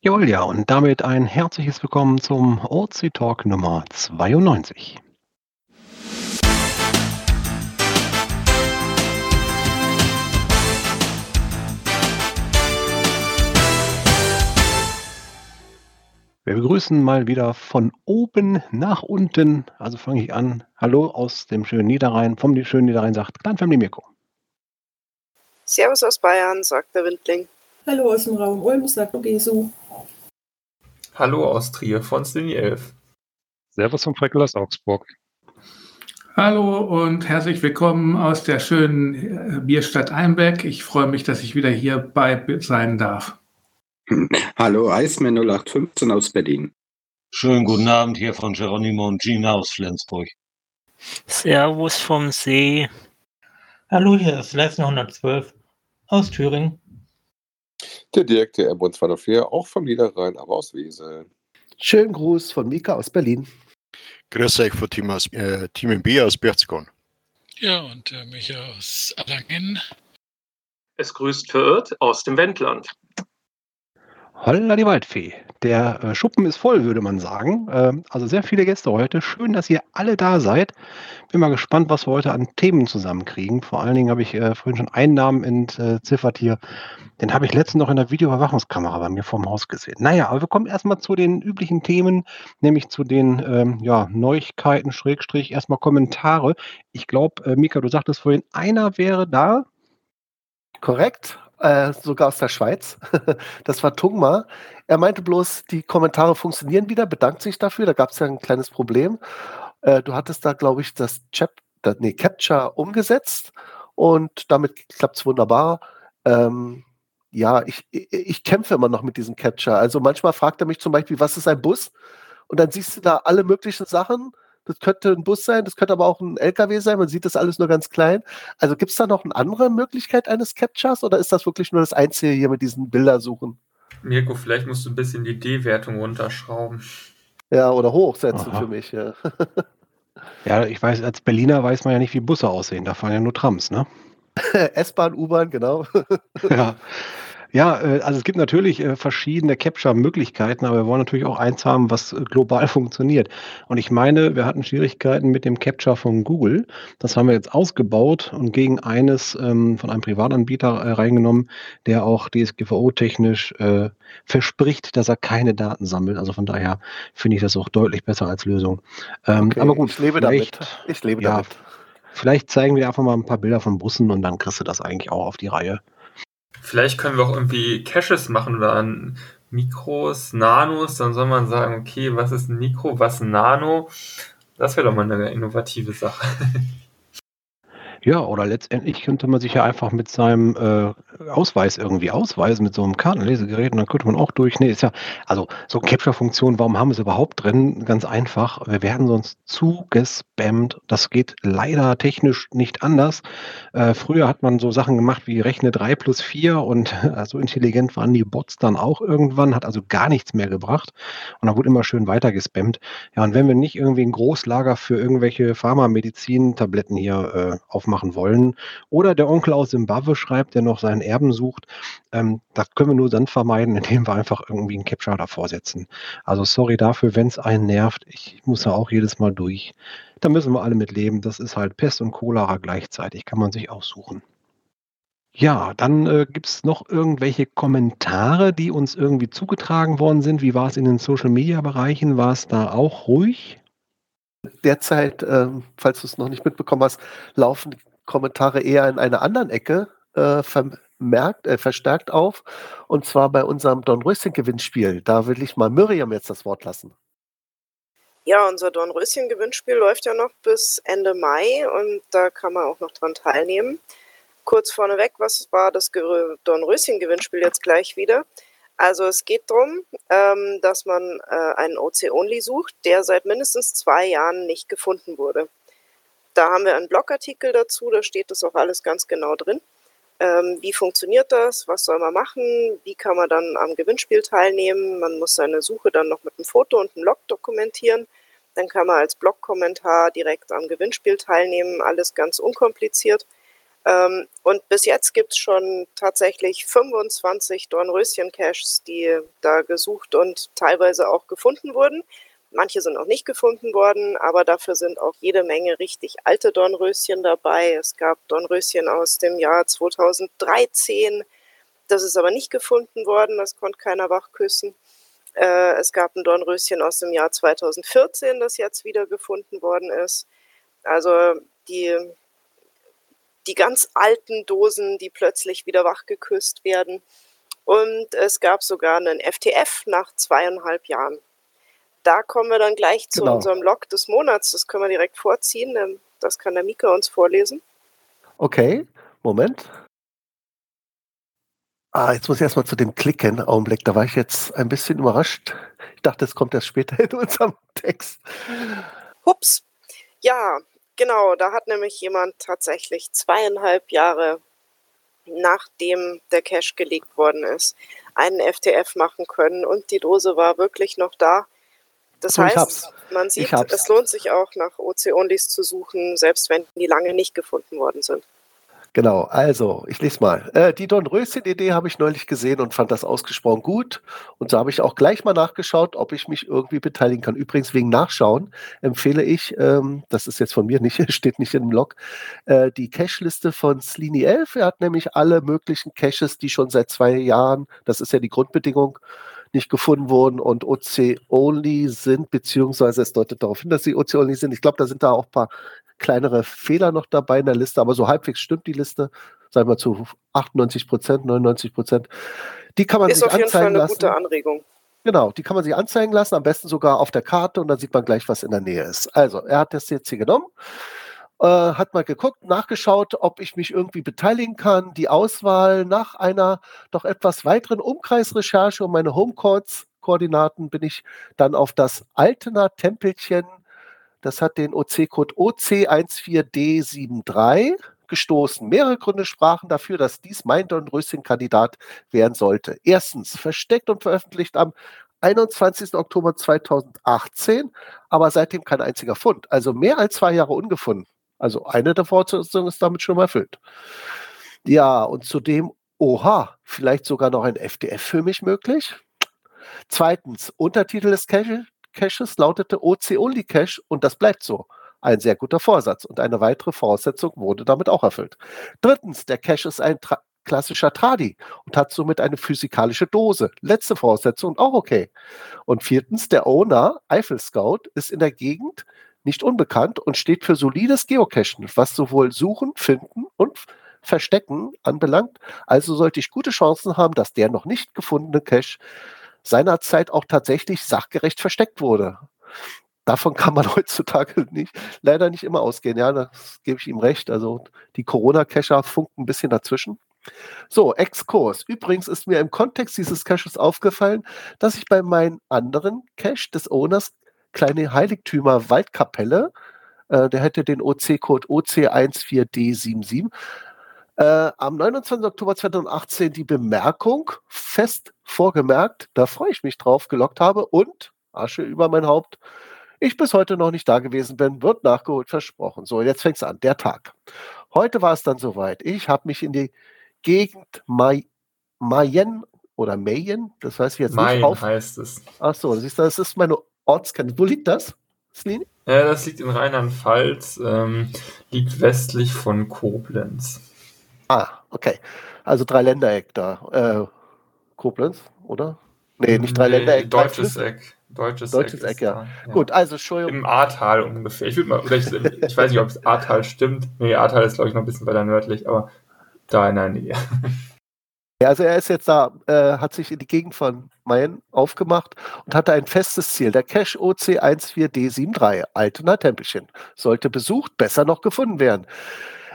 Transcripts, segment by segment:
Jawohl, ja, und damit ein herzliches Willkommen zum OC Talk Nummer 92. Wir begrüßen mal wieder von oben nach unten. Also fange ich an. Hallo aus dem schönen Niederrhein. Vom schönen Niederrhein sagt Kleinfamily Mirko. Servus aus Bayern, sagt der Windling. Hallo aus dem Raum Ulm, sagt Ogesu. Hallo aus Trier von Stini 11. Servus vom Freckel aus Augsburg. Hallo und herzlich willkommen aus der schönen äh, Bierstadt Einbeck. Ich freue mich, dass ich wieder hierbei sein darf. Hallo, Eismann 0815 aus Berlin. Schönen guten Abend hier von Geronimo und Gina aus Flensburg. Servus vom See. Hallo, hier ist Leisner 112 aus Thüringen. Der direkte Airbus 204, auch vom Niederrhein, aber aus Wesel. Schönen Gruß von Mika aus Berlin. Grüß euch von Team, aus, äh, Team B aus Berzgon. Ja, und äh, Micha aus Erlangen. Es grüßt verirrt aus dem Wendland. Holla die Waldfee. Der äh, Schuppen ist voll, würde man sagen. Ähm, also sehr viele Gäste heute. Schön, dass ihr alle da seid. Bin mal gespannt, was wir heute an Themen zusammenkriegen. Vor allen Dingen habe ich äh, vorhin schon einen Namen entziffert hier. Den habe ich letztens noch in der Videoüberwachungskamera bei mir vorm Haus gesehen. Naja, aber wir kommen erstmal zu den üblichen Themen, nämlich zu den ähm, ja, Neuigkeiten, Schrägstrich, erstmal Kommentare. Ich glaube, äh, Mika, du sagtest vorhin, einer wäre da. Korrekt äh, sogar aus der Schweiz. das war Tungma. Er meinte bloß, die Kommentare funktionieren wieder, bedankt sich dafür. Da gab es ja ein kleines Problem. Äh, du hattest da, glaube ich, das Chap, nee, Capture umgesetzt und damit klappt es wunderbar. Ähm, ja, ich, ich, ich, kämpfe immer noch mit diesem Capture. Also manchmal fragt er mich zum Beispiel, was ist ein Bus? Und dann siehst du da alle möglichen Sachen das könnte ein Bus sein, das könnte aber auch ein LKW sein. Man sieht das alles nur ganz klein. Also gibt es da noch eine andere Möglichkeit eines Captures oder ist das wirklich nur das Einzige hier mit diesen Bildersuchen? Mirko, vielleicht musst du ein bisschen die D-Wertung runterschrauben. Ja, oder hochsetzen Aha. für mich, ja. ja, ich weiß, als Berliner weiß man ja nicht, wie Busse aussehen. Da fahren ja nur Trams, ne? S-Bahn, U-Bahn, genau. ja. Ja, äh, also es gibt natürlich äh, verschiedene Capture-Möglichkeiten, aber wir wollen natürlich auch eins haben, was äh, global funktioniert. Und ich meine, wir hatten Schwierigkeiten mit dem Capture von Google. Das haben wir jetzt ausgebaut und gegen eines ähm, von einem Privatanbieter reingenommen, der auch DSGVO-technisch verspricht, dass er keine Daten sammelt. Also von daher finde ich das auch deutlich besser als Lösung. Ähm, okay, aber gut, ich lebe damit. Ich lebe ja, damit. Vielleicht zeigen wir einfach mal ein paar Bilder von Bussen und dann kriegst du das eigentlich auch auf die Reihe. Vielleicht können wir auch irgendwie Caches machen oder an Mikros, Nanos, dann soll man sagen, okay, was ist ein Mikro, was ein Nano? Das wäre doch mal eine innovative Sache. Ja, oder letztendlich könnte man sich ja einfach mit seinem äh, Ausweis irgendwie ausweisen, mit so einem Kartenlesegerät und dann könnte man auch durch. Nee, ist ja, also so Capture-Funktion, warum haben wir es überhaupt drin? Ganz einfach, wir werden sonst zugespammt. Das geht leider technisch nicht anders. Äh, früher hat man so Sachen gemacht wie rechne 3 plus 4 und äh, so intelligent waren die Bots dann auch irgendwann, hat also gar nichts mehr gebracht und dann wurde immer schön weiter gespammt. Ja, und wenn wir nicht irgendwie ein Großlager für irgendwelche Pharmamedizin-Tabletten hier äh, auf machen wollen. Oder der Onkel aus Simbabwe schreibt, der noch seinen Erben sucht. Ähm, das können wir nur dann vermeiden, indem wir einfach irgendwie einen Capture davor setzen. Also sorry dafür, wenn es einen nervt. Ich muss da auch jedes Mal durch. Da müssen wir alle mit leben. Das ist halt Pest und Cholera gleichzeitig. Kann man sich aussuchen. Ja, dann äh, gibt es noch irgendwelche Kommentare, die uns irgendwie zugetragen worden sind. Wie war es in den Social-Media-Bereichen? War es da auch ruhig? Derzeit, ähm, falls du es noch nicht mitbekommen hast, laufen die Kommentare eher in einer anderen Ecke äh, vermerkt, äh, verstärkt auf. Und zwar bei unserem Dornröschen-Gewinnspiel. Da will ich mal Miriam jetzt das Wort lassen. Ja, unser Dornröschen-Gewinnspiel läuft ja noch bis Ende Mai und da kann man auch noch dran teilnehmen. Kurz vorneweg, was war das Dornröschen-Gewinnspiel jetzt gleich wieder? Also es geht darum, ähm, dass man äh, einen OC-Only sucht, der seit mindestens zwei Jahren nicht gefunden wurde. Da haben wir einen Blogartikel dazu, da steht das auch alles ganz genau drin. Ähm, wie funktioniert das? Was soll man machen? Wie kann man dann am Gewinnspiel teilnehmen? Man muss seine Suche dann noch mit einem Foto und einem Log dokumentieren. Dann kann man als Blogkommentar direkt am Gewinnspiel teilnehmen, alles ganz unkompliziert. Ähm, und bis jetzt gibt es schon tatsächlich 25 Dornröschen-Caches, die da gesucht und teilweise auch gefunden wurden. Manche sind auch nicht gefunden worden, aber dafür sind auch jede Menge richtig alte Dornröschen dabei. Es gab Dornröschen aus dem Jahr 2013. Das ist aber nicht gefunden worden, das konnte keiner wachküssen. Äh, es gab ein Dornröschen aus dem Jahr 2014, das jetzt wieder gefunden worden ist. Also die, die ganz alten Dosen, die plötzlich wieder wachgeküsst werden. Und es gab sogar einen FTF nach zweieinhalb Jahren da kommen wir dann gleich zu Genau. unserem Log des Monats. Das können wir direkt vorziehen. Das kann der Mika uns vorlesen. Okay, Moment. Ah, jetzt muss ich erstmal zu dem klicken. Augenblick, da war ich jetzt ein bisschen überrascht. Ich dachte, es kommt erst später in unserem Text. Hups. Ja, genau. Da hat nämlich jemand tatsächlich zweieinhalb Jahre nachdem der Cache gelegt worden ist, einen FTF machen können und die Dose war wirklich noch da. Das ich heißt, hab's. man sieht, es lohnt sich auch nach OC-Onlys zu suchen, selbst wenn die lange nicht gefunden worden sind. Genau, also, ich lese mal. Äh, die Dornröschen-Idee habe ich neulich gesehen und fand das ausgesprochen gut. Und so habe ich auch gleich mal nachgeschaut, ob ich mich irgendwie beteiligen kann. Übrigens, wegen Nachschauen empfehle ich, ähm, das ist jetzt von mir nicht, steht nicht im Log, äh, die Cache-Liste von Slini 11. Er hat nämlich alle möglichen Caches, die schon seit zwei Jahren, das ist ja die Grundbedingung, nicht gefunden wurden und OC-only sind, beziehungsweise es deutet darauf hin, dass sie OC-only sind. Ich glaube, da sind da auch ein paar kleinere Fehler noch dabei in der Liste, aber so halbwegs stimmt die Liste, sagen wir zu 98 Prozent, 99 Prozent. Die kann man Ist sich auf jeden Fall anzeigen eine lassen. gute Anregung. Genau, die kann man sich anzeigen lassen, am besten sogar auf der Karte und dann sieht man gleich, was in der Nähe ist. Also, er hat das jetzt hier genommen, äh, hat mal geguckt, nachgeschaut, ob ich mich irgendwie beteiligen kann. Die Auswahl nach einer doch etwas weiteren Umkreisrecherche um meine Homecourts-Koordinaten bin ich dann auf das Altener Tempelchen, das hat den OC-Code OC14D73 gestoßen. Mehrere Gründe sprachen dafür, dass dies mein Dornröschen-Kandidat werden sollte. Erstens, versteckt und veröffentlicht am 21. Oktober 2018, aber seitdem kein einziger Fund. Also mehr als zwei Jahre ungefunden. Also eine der Voraussetzungen ist damit schon mal erfüllt. Ja, und zudem, oha, vielleicht sogar noch ein FDF für mich möglich. Zweitens, Untertitel des Cache, Caches lautete OC-Only Cache und das bleibt so. Ein sehr guter Vorsatz und eine weitere Voraussetzung wurde damit auch erfüllt. Drittens, der Cache ist ein tra klassischer Tradi und hat somit eine physikalische Dose. Letzte Voraussetzung auch okay. Und viertens, der Owner, Eiffel Scout, ist in der Gegend nicht unbekannt und steht für solides Geocachen, was sowohl Suchen, Finden und Verstecken anbelangt. Also sollte ich gute Chancen haben, dass der noch nicht gefundene Cache seinerzeit auch tatsächlich sachgerecht versteckt wurde. Davon kann man heutzutage nicht, leider nicht immer ausgehen. Ja, das gebe ich ihm recht. Also die Corona-Cacher funken ein bisschen dazwischen. So, Exkurs. Übrigens ist mir im Kontext dieses Caches aufgefallen, dass ich bei meinen anderen Cache des Owners kleine Heiligtümer Waldkapelle, äh, der hätte den OC-Code OC14D77, äh, am 29. Oktober 2018 die Bemerkung fest vorgemerkt, da freue ich mich drauf, gelockt habe und Asche über mein Haupt, ich bis heute noch nicht da gewesen bin, wird nachgeholt, versprochen. So, jetzt fängt es an, der Tag. Heute war es dann soweit. Ich habe mich in die Gegend May Mayen oder Mayen, das weiß ich jetzt Main nicht, auf. heißt es. Ach so, siehst du, das ist meine Ortskenntnis. Wo liegt das? Slini? Ja, das liegt in Rheinland-Pfalz, ähm, liegt westlich von Koblenz. Ah, okay. Also Dreiländereck da. Äh, Koblenz, oder? Nee, nicht Dreiländereck. drei Deutsches Flüsse. Eck. Deutsches, Deutsches Eck, Eck, ja. da, Gut, also Entschuldigung. Im Ahrtal ungefähr. Ich, würd mal, ich, ich weiß nicht, ob es Ahrtal stimmt. Nee, Ahrtal ist, glaube ich, noch ein bisschen weiter nördlich, aber da in der Nähe. Ja, also er ist jetzt da, äh, hat sich in die Gegend von Mayen aufgemacht und hatte ein festes Ziel. Der Cache OC14D73, Altena Tempelchen, sollte besucht, besser noch gefunden werden.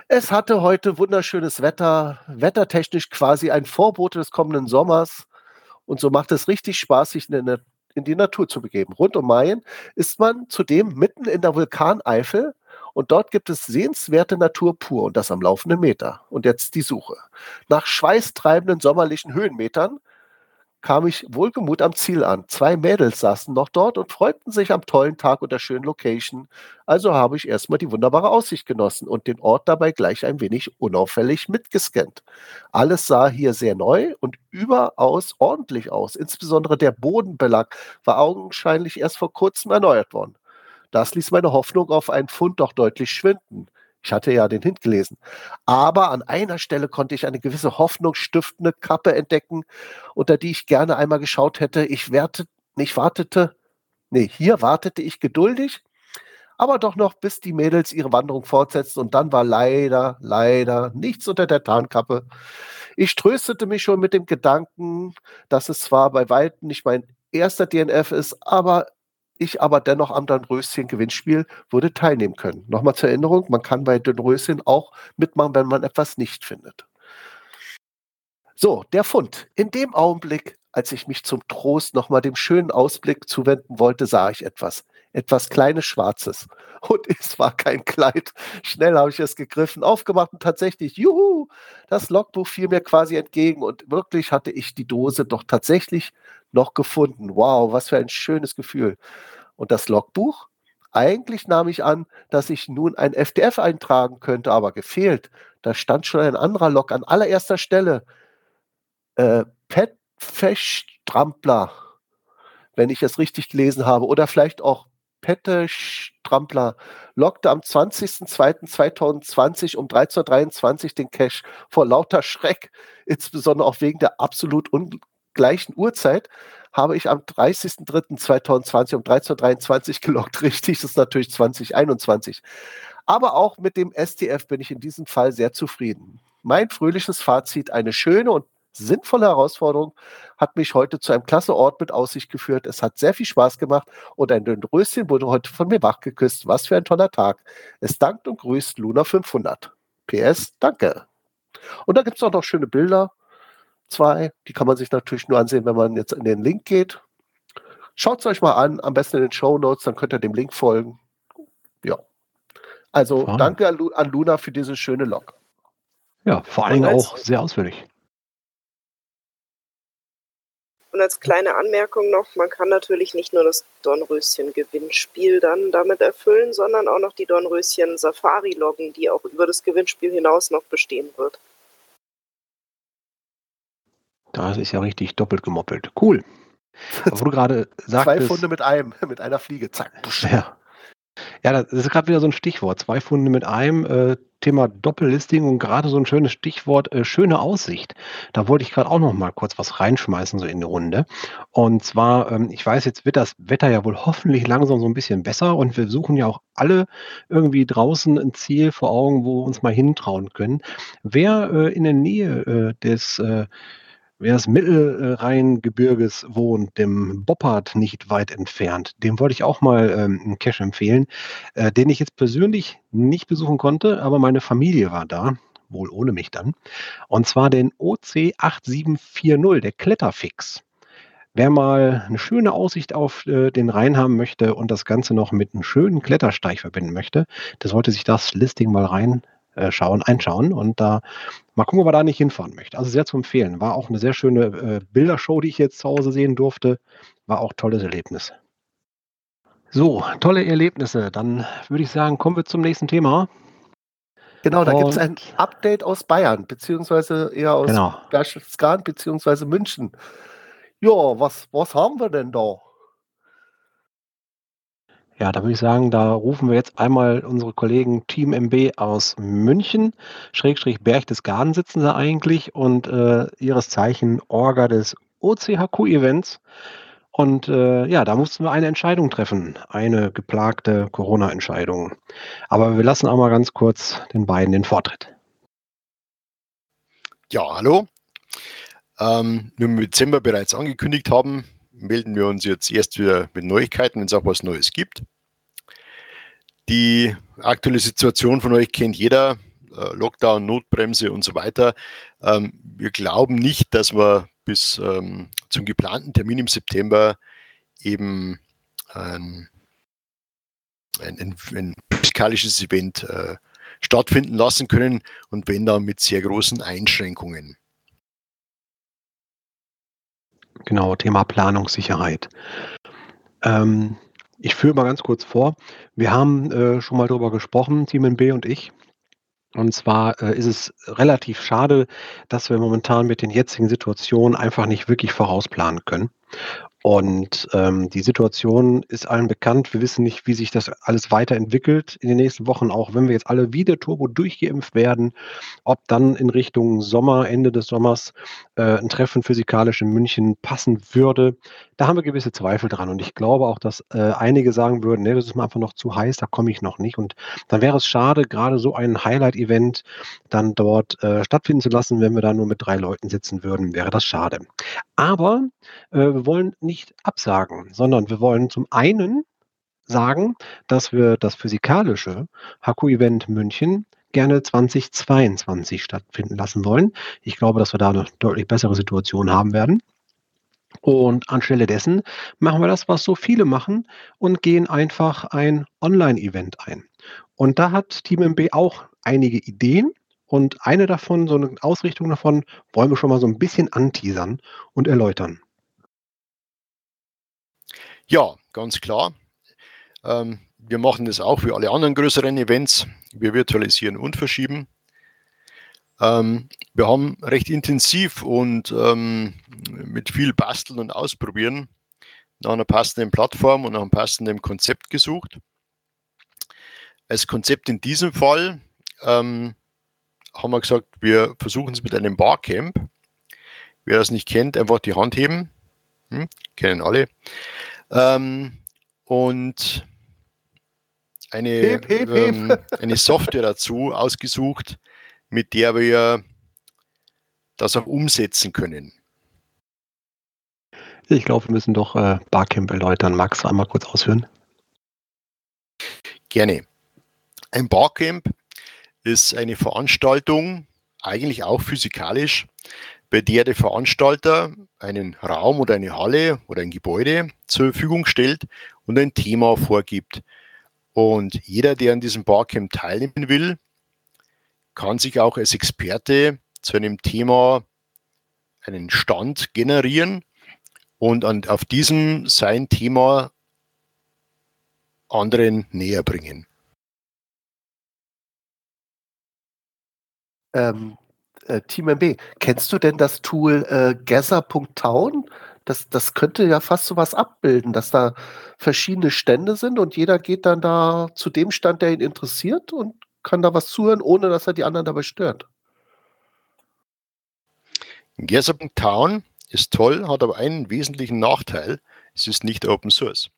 Es hatte heute wunderschönes Wetter, wettertechnisch quasi ein Vorbote des kommenden Sommers. Und so macht es richtig Spaß, sich in, der, in die Natur zu begeben. Rund um Mayen ist man zudem mitten in der Vulkaneifel und dort gibt es sehenswerte Natur pur und das am laufenden Meter. Und jetzt die Suche. Nach schweißtreibenden sommerlichen Höhenmetern kam ich wohlgemut am Ziel an. Zwei Mädels saßen noch dort und freuten sich am tollen Tag und der schönen Location. Also habe ich erstmal die wunderbare Aussicht genossen und den Ort dabei gleich ein wenig unauffällig mitgescannt. Alles sah hier sehr neu und überaus ordentlich aus. Insbesondere der Bodenbelag war augenscheinlich erst vor kurzem erneuert worden. Das ließ meine Hoffnung auf einen Fund doch deutlich schwinden. Ich hatte ja den Hint gelesen. Aber an einer Stelle konnte ich eine gewisse hoffnungsstiftende Kappe entdecken, unter die ich gerne einmal geschaut hätte. Ich werte, nicht wartete, nee, hier wartete ich geduldig, aber doch noch, bis die Mädels ihre Wanderung fortsetzten und dann war leider, leider nichts unter der Tarnkappe. Ich tröstete mich schon mit dem Gedanken, dass es zwar bei weitem nicht mein erster DNF ist, aber ich aber dennoch am Dornröschen-Gewinnspiel würde teilnehmen können. Nochmal zur Erinnerung, man kann bei Dornröschen auch mitmachen, wenn man etwas nicht findet. So, der Fund. In dem Augenblick, als ich mich zum Trost nochmal dem schönen Ausblick zuwenden wollte, sah ich etwas. Etwas kleines Schwarzes. Und es war kein Kleid. Schnell habe ich es gegriffen, aufgemacht und tatsächlich, juhu, das Logbuch fiel mir quasi entgegen. Und wirklich hatte ich die Dose doch tatsächlich noch gefunden. Wow, was für ein schönes Gefühl. Und das Logbuch? Eigentlich nahm ich an, dass ich nun ein FDF eintragen könnte, aber gefehlt. Da stand schon ein anderer Log an allererster Stelle. Äh, Pet Trampler, wenn ich es richtig gelesen habe. Oder vielleicht auch Pette Strampler lockte am 20.02.2020 um 13.23 Uhr den Cache vor lauter Schreck, insbesondere auch wegen der absolut ungleichen Uhrzeit, habe ich am 30.03.2020 um 13.23 Uhr gelockt. Richtig, das ist natürlich 2021. Aber auch mit dem STF bin ich in diesem Fall sehr zufrieden. Mein fröhliches Fazit, eine schöne und sinnvolle Herausforderung hat mich heute zu einem klasse Ort mit Aussicht geführt. Es hat sehr viel Spaß gemacht und ein Röschen wurde heute von mir wachgeküsst. Was für ein toller Tag. Es dankt und grüßt Luna 500. PS, danke. Und da gibt es auch noch schöne Bilder. Zwei, die kann man sich natürlich nur ansehen, wenn man jetzt in den Link geht. Schaut es euch mal an, am besten in den Show Notes, dann könnt ihr dem Link folgen. Ja. Also Wow. danke an, Lu an Luna für diese schöne Log. Ja, vor als- auch sehr ausführlich. Und als kleine Anmerkung noch, man kann natürlich nicht nur das Dornröschen-Gewinnspiel dann damit erfüllen, sondern auch noch die Dornröschen-Safari loggen, die auch über das Gewinnspiel hinaus noch bestehen wird. Das ist ja richtig doppelt gemoppelt. Cool. Aber wo du gerade Zwei sagtest, Funde mit einem, mit einer Fliege. Zack. Ja. Ja, das ist gerade wieder so ein Stichwort. Zwei Funde mit einem äh, Thema Doppellisting und gerade so ein schönes Stichwort äh, schöne Aussicht. Da wollte ich gerade auch noch mal kurz was reinschmeißen so in die Runde. Und zwar, ähm, ich weiß, jetzt wird das Wetter ja wohl hoffentlich langsam so ein bisschen besser und wir suchen ja auch alle irgendwie draußen ein Ziel vor Augen, wo wir uns mal hintrauen können. Wer äh, in der Nähe äh, des äh, Wer des Mittelrheingebirges wohnt, dem Boppard nicht weit entfernt, dem wollte ich auch mal ähm, einen Cache empfehlen, äh, den ich jetzt persönlich nicht besuchen konnte, aber meine Familie war da, wohl ohne mich dann. Und zwar den OC8740, der Kletterfix. Wer mal eine schöne Aussicht auf äh, den Rhein haben möchte und das Ganze noch mit einem schönen Klettersteig verbinden möchte, der sollte sich das Listing mal reinschauen, äh, schauen, einschauen und da mal gucken, ob er da nicht hinfahren möchte. Also sehr zu empfehlen. War auch eine sehr schöne äh, Bildershow, die ich jetzt zu Hause sehen durfte. War auch tolles Erlebnis. So, tolle Erlebnisse. Dann würde ich sagen, kommen wir zum nächsten Thema. Genau, da gibt es ein Update aus Bayern, beziehungsweise eher aus Genau. Berchtesgaden, beziehungsweise München. Ja, was, was haben wir denn da? Ja, da würde ich sagen, da rufen wir jetzt einmal unsere Kollegen Team MB aus München, Schrägstrich Berchtesgaden sitzen sie eigentlich und äh, ihres Zeichen Orga des OCHQ-Events. Und äh, ja, da mussten wir eine Entscheidung treffen, eine geplagte Corona-Entscheidung. Aber wir lassen auch mal ganz kurz den beiden den Vortritt. Ja, hallo. Ähm, wie im Dezember bereits angekündigt haben, melden wir uns jetzt erst wieder mit Neuigkeiten, wenn es auch was Neues gibt. Die aktuelle Situation von euch kennt jeder. Äh, Lockdown, Notbremse und so weiter. Ähm, wir glauben nicht, dass wir bis ähm, zum geplanten Termin im September eben ein, ein, ein, physikalisches Event äh, stattfinden lassen können und wenn dann mit sehr großen Einschränkungen. Genau, Thema Planungssicherheit. Ähm, ich führe mal ganz kurz vor. Wir haben äh, schon mal drüber gesprochen, Team B und ich. Und zwar äh, ist es relativ schade, dass wir momentan mit den jetzigen Situationen einfach nicht wirklich vorausplanen können. Und ähm, die Situation ist allen bekannt. Wir wissen nicht, wie sich das alles weiterentwickelt in den nächsten Wochen, auch wenn wir jetzt alle wieder turbo durchgeimpft werden, ob dann in Richtung Sommer, Ende des Sommers, äh, ein Treffen physikalisch in München passen würde. Da haben wir gewisse Zweifel dran. Und ich glaube auch, dass äh, einige sagen würden, nee, das ist mir einfach noch zu heiß, da komme ich noch nicht. Und dann wäre es schade, gerade so ein Highlight-Event dann dort äh, stattfinden zu lassen, wenn wir da nur mit drei Leuten sitzen würden, wäre das schade. Aber äh, wir wollen nicht absagen, sondern wir wollen zum einen sagen, dass wir das physikalische Haku-Event München gerne 2022 stattfinden lassen wollen. Ich glaube, dass wir da eine deutlich bessere Situation haben werden. Und anstelle dessen machen wir das, was so viele machen und gehen einfach ein Online-Event ein. Und da hat Team MB auch einige Ideen. Und eine davon, so eine Ausrichtung davon, wollen wir schon mal so ein bisschen anteasern und erläutern. Ja, ganz klar. Ähm, wir machen das auch wie alle anderen größeren Events. Wir virtualisieren und verschieben. Ähm, wir haben recht intensiv und ähm, mit viel Basteln und Ausprobieren nach einer passenden Plattform und nach einem passenden Konzept gesucht. Als Konzept in diesem Fall ähm, haben wir gesagt, wir versuchen es mit einem Barcamp. Wer das nicht kennt, einfach die Hand heben. Hm, kennen alle. Ähm, und eine, hep, hep. ähm, eine Software dazu ausgesucht, mit der wir das auch umsetzen können. Ich glaube, wir müssen doch äh, Barcamp erläutern. Max, einmal kurz ausführen. Gerne. Ein Barcamp ist eine Veranstaltung, eigentlich auch physikalisch, bei der der Veranstalter einen Raum oder eine Halle oder ein Gebäude zur Verfügung stellt und ein Thema vorgibt. Und jeder, der an diesem Barcamp teilnehmen will, kann sich auch als Experte zu einem Thema einen Stand generieren und an, auf diesem sein Thema anderen näher bringen. Ähm, äh, Team MB, kennst du denn das Tool äh, Gather.town? Das, das könnte ja fast sowas abbilden, dass da verschiedene Stände sind und jeder geht dann da zu dem Stand, der ihn interessiert und kann da was zuhören, ohne dass er die anderen dabei stört. Gather.town ist toll, hat aber einen wesentlichen Nachteil. Es ist nicht Open Source.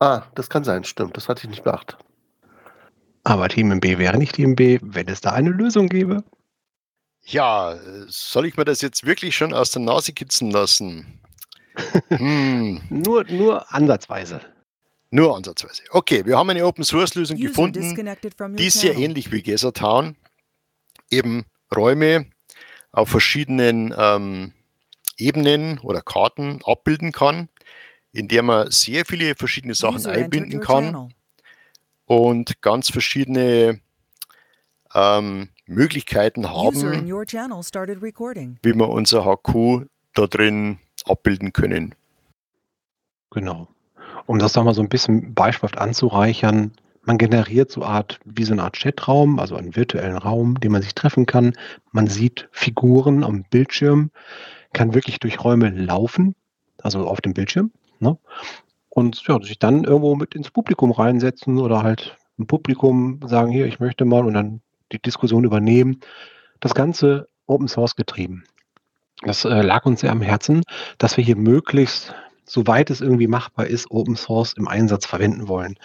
Ah, das kann sein, stimmt. Das hatte ich nicht beachtet. Aber Team MB wäre nicht Team B, wenn es da eine Lösung gäbe. Ja, soll ich mir das jetzt wirklich schon aus der Nase kitzen lassen? hm. nur, nur ansatzweise. Nur ansatzweise. Okay, wir haben eine Open Source Lösung User gefunden, die sehr channel. ähnlich wie Gather Town eben Räume auf verschiedenen ähm, Ebenen oder Karten abbilden kann, in der man sehr viele verschiedene Sachen User einbinden kann channel. und ganz verschiedene ähm, Möglichkeiten haben, wie wir unser HQ da drin abbilden können. Genau. Um das nochmal so ein bisschen beispielhaft anzureichern, man generiert so Art, wie so eine Art Chatraum, also einen virtuellen Raum, den man sich treffen kann. Man sieht Figuren am Bildschirm, kann wirklich durch Räume laufen, also auf dem Bildschirm. Ne? Und ja, sich dann irgendwo mit ins Publikum reinsetzen oder halt im Publikum sagen, hier, ich möchte mal und dann die Diskussion übernehmen. Das Ganze Open Source getrieben. Das äh, lag uns sehr am Herzen, dass wir hier möglichst, soweit es irgendwie machbar ist, Open Source im Einsatz verwenden wollen.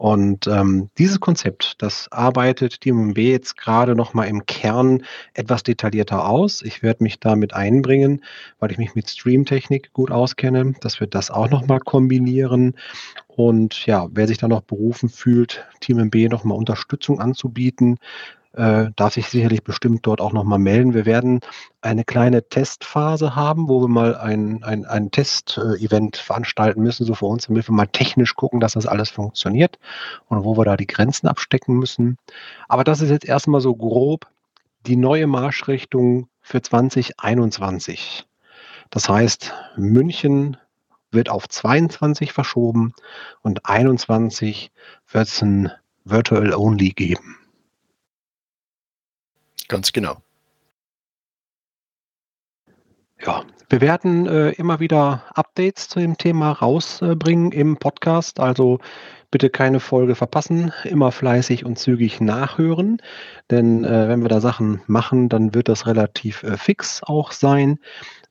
Und ähm, dieses Konzept, das arbeitet DMB jetzt gerade noch mal im Kern etwas detaillierter aus. Ich werde mich damit einbringen, weil ich mich mit Streamtechnik gut auskenne, dass wir das auch noch mal kombinieren. Und ja, wer sich da noch berufen fühlt, TeamMB noch mal Unterstützung anzubieten, äh, darf sich sicherlich bestimmt dort auch noch mal melden. Wir werden eine kleine Testphase haben, wo wir mal ein, ein, ein Test-Event veranstalten müssen, so für uns, damit wir mal technisch gucken, dass das alles funktioniert und wo wir da die Grenzen abstecken müssen. Aber das ist jetzt erstmal so grob die neue Marschrichtung für 2021. Das heißt, München wird auf 22 verschoben und 21 wird es ein Virtual Only geben. Ganz genau. Ja, wir werden äh, immer wieder Updates zu dem Thema rausbringen im Podcast. Also bitte keine Folge verpassen, immer fleißig und zügig nachhören. Denn äh, wenn wir da Sachen machen, dann wird das relativ äh, fix auch sein,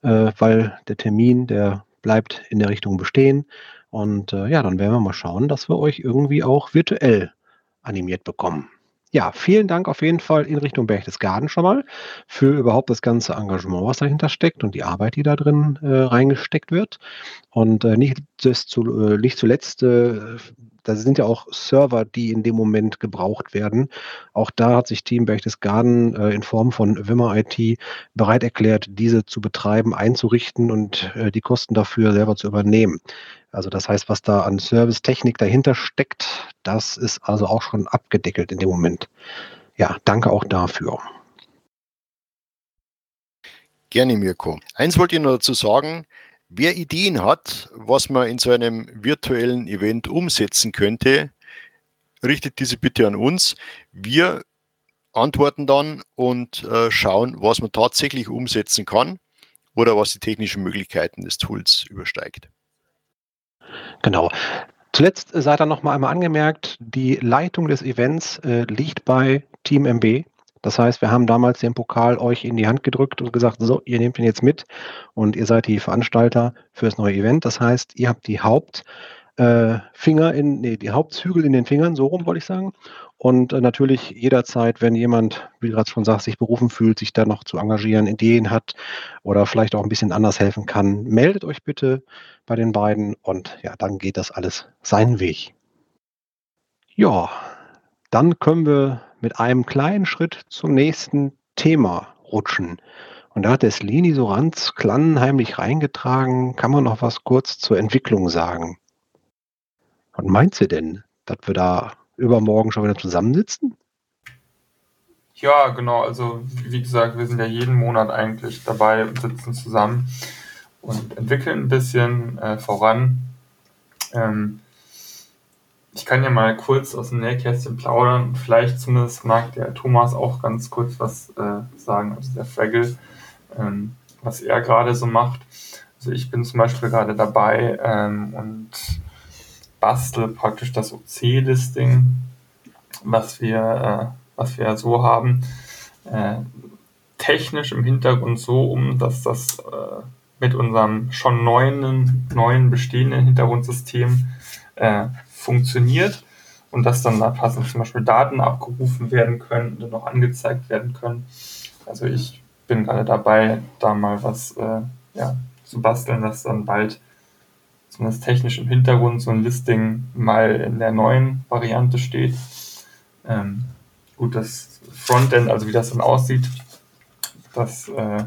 äh, weil der Termin, der bleibt in der Richtung bestehen. Und äh, ja, dann werden wir mal schauen, dass wir euch irgendwie auch virtuell animiert bekommen. Ja, vielen Dank auf jeden Fall in Richtung Berchtesgaden schon mal für überhaupt das ganze Engagement, was dahinter steckt und die Arbeit, die da drin äh, reingesteckt wird. Und äh, nicht, zu, äh, nicht zuletzt, äh, da sind ja auch Server, die in dem Moment gebraucht werden. Auch da hat sich Team Berchtesgaden äh, in Form von Wimmer IT bereit erklärt, diese zu betreiben, einzurichten und äh, die Kosten dafür selber zu übernehmen. Also das heißt, was da an Servicetechnik dahinter steckt, das ist also auch schon abgedeckelt in dem Moment. Ja, danke auch dafür. Gerne, Mirko. Eins wollte ich noch dazu sagen. Wer Ideen hat, was man in so einem virtuellen Event umsetzen könnte, richtet diese bitte an uns. Wir antworten dann und äh, schauen, was man tatsächlich umsetzen kann oder was die technischen Möglichkeiten des Tools übersteigt. Genau. Zuletzt sei dann noch mal einmal angemerkt, die Leitung des Events äh, liegt bei Team MB. Das heißt, wir haben damals den Pokal euch in die Hand gedrückt und gesagt, so, ihr nehmt ihn jetzt mit und ihr seid die Veranstalter für das neue Event. Das heißt, ihr habt die Hauptfinger äh, in, nee, die Hauptzügel in den Fingern, so rum wollte ich sagen. Und äh, natürlich jederzeit, wenn jemand, wie gerade schon sagst, sich berufen fühlt, sich da noch zu engagieren, Ideen hat oder vielleicht auch ein bisschen anders helfen kann, meldet euch bitte bei den beiden und ja, dann geht das alles seinen Weg. Ja, dann können wir mit einem kleinen Schritt zum nächsten Thema rutschen. Und da hat der Slini so ganz klannheimlich reingetragen. Kann man noch was kurz zur Entwicklung sagen? Was meint sie denn, dass wir da übermorgen schon wieder zusammensitzen? Ja, genau. Also wie gesagt, wir sind ja jeden Monat eigentlich dabei und sitzen zusammen und entwickeln ein bisschen äh, voran. Ähm, ich kann ja mal kurz aus dem Nähkästchen plaudern. Vielleicht zumindest mag der Thomas auch ganz kurz was äh, sagen, also der Fraggle, ähm, was er gerade so macht. Also ich bin zum Beispiel gerade dabei ähm, und bastel praktisch das OC-Listing, was wir, äh, was wir so haben, äh, technisch im Hintergrund so um, dass das äh, mit unserem schon neuen, neuen bestehenden Hintergrundsystem äh, funktioniert und dass dann da passend zum Beispiel Daten abgerufen werden können und noch angezeigt werden können. Also ich bin gerade dabei, da mal was äh, ja, zu basteln, dass dann bald zumindest technisch im Hintergrund so ein Listing mal in der neuen Variante steht. Ähm, gut, das Frontend, also wie das dann aussieht, das äh,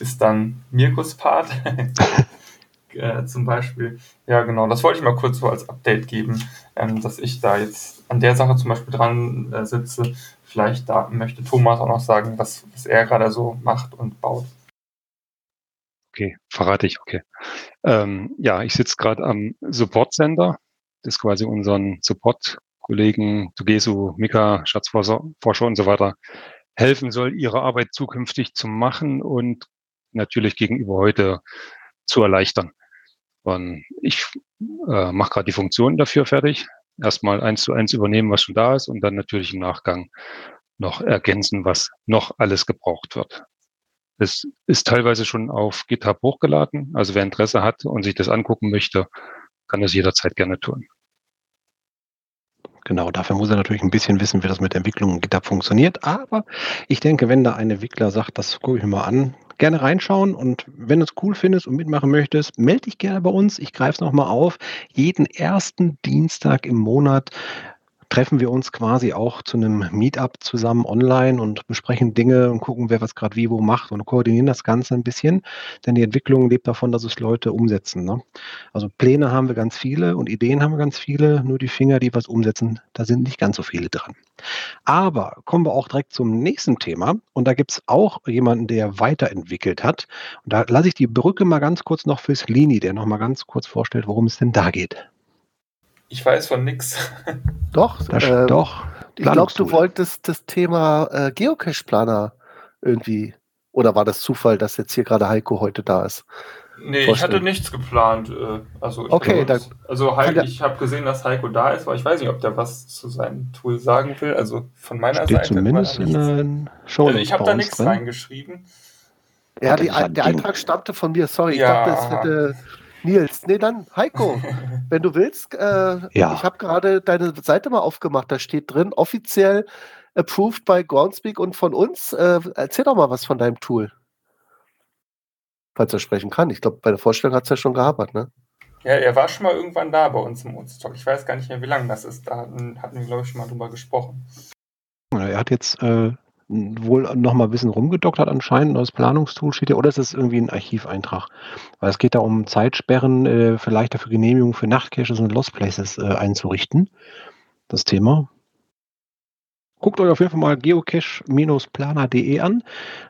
ist dann Mirkus Part. äh, zum Beispiel. Ja, genau, das wollte ich mal kurz so als Update geben, ähm, dass ich da jetzt an der Sache zum Beispiel dran äh, sitze. Vielleicht da möchte Thomas auch noch sagen, was, was er gerade so macht und baut. Okay, verrate ich, okay. Ähm, ja, ich sitze gerade am Support Center. Das ist quasi unseren Support-Kollegen Tugesu, Mika, Schatzforscher und so weiter helfen soll, ihre Arbeit zukünftig zu machen und natürlich gegenüber heute zu erleichtern. Und ich äh, mache gerade die Funktionen dafür fertig. Erstmal eins zu eins übernehmen, was schon da ist und dann natürlich im Nachgang noch ergänzen, was noch alles gebraucht wird. Es ist teilweise schon auf GitHub hochgeladen. Also wer Interesse hat und sich das angucken möchte, kann das jederzeit gerne tun. Genau, dafür muss er natürlich ein bisschen wissen, wie das mit Entwicklung in GitHub funktioniert. Aber ich denke, wenn da ein Entwickler sagt, das gucke ich mir mal an, gerne reinschauen und wenn du es cool findest und mitmachen möchtest, melde dich gerne bei uns. Ich greife es nochmal auf. Jeden ersten Dienstag im Monat treffen wir uns quasi auch zu einem Meetup zusammen online und besprechen Dinge und gucken, wer was gerade wie wo macht und koordinieren das Ganze ein bisschen. Denn die Entwicklung lebt davon, dass es Leute umsetzen. Ne? Also Pläne haben wir ganz viele und Ideen haben wir ganz viele, nur die Finger, die was umsetzen, da sind nicht ganz so viele dran. Aber kommen wir auch direkt zum nächsten Thema. Und da gibt es auch jemanden, der weiterentwickelt hat. Und da lasse ich die Brücke mal ganz kurz noch fürs Lini, der noch mal ganz kurz vorstellt, worum es denn da geht. Ich weiß von nix. Doch, Das, ähm, doch. ich glaube, du wolltest das Thema äh, Geocache-Planer irgendwie. Oder war das Zufall, dass jetzt hier gerade Heiko heute da ist? Nee, ich Vorstellen. hatte nichts geplant. äh, Also, ich Okay, dann also Heiko, ich habe gesehen, dass Heiko da ist, aber ich weiß nicht, ob der was zu seinem Tool sagen will. Also von meiner Steht Seite. zumindest in nichts. den Show Also ich habe da nichts drin. reingeschrieben. Ja, die, der. Eintrag stammte von mir. Sorry, ich Ja. dachte, es hätte Nils. Nee, dann Heiko, wenn du willst. Äh, Ja. Ich habe gerade deine Seite mal aufgemacht. Da steht drin, offiziell approved by Groundspeak und von uns. Äh, erzähl doch mal was von deinem Tool. Falls er sprechen kann. Ich glaube, bei der Vorstellung hat es ja schon gehabert, ne? Ja, er war schon mal irgendwann da bei uns im Woodstock. Ich weiß gar nicht mehr, wie lange das ist. Da hatten, hatten wir, glaube ich, schon mal drüber gesprochen. Er hat jetzt äh, wohl noch mal ein bisschen rumgedoktert anscheinend. Neues Planungstool steht hier. Oder ist es irgendwie ein Archiveintrag? Weil es geht da um Zeitsperren, äh, für leichter für Genehmigung für Nachtcaches und Lost Places äh, einzurichten. Das Thema. Guckt euch auf jeden Fall mal geocache-planer.de an.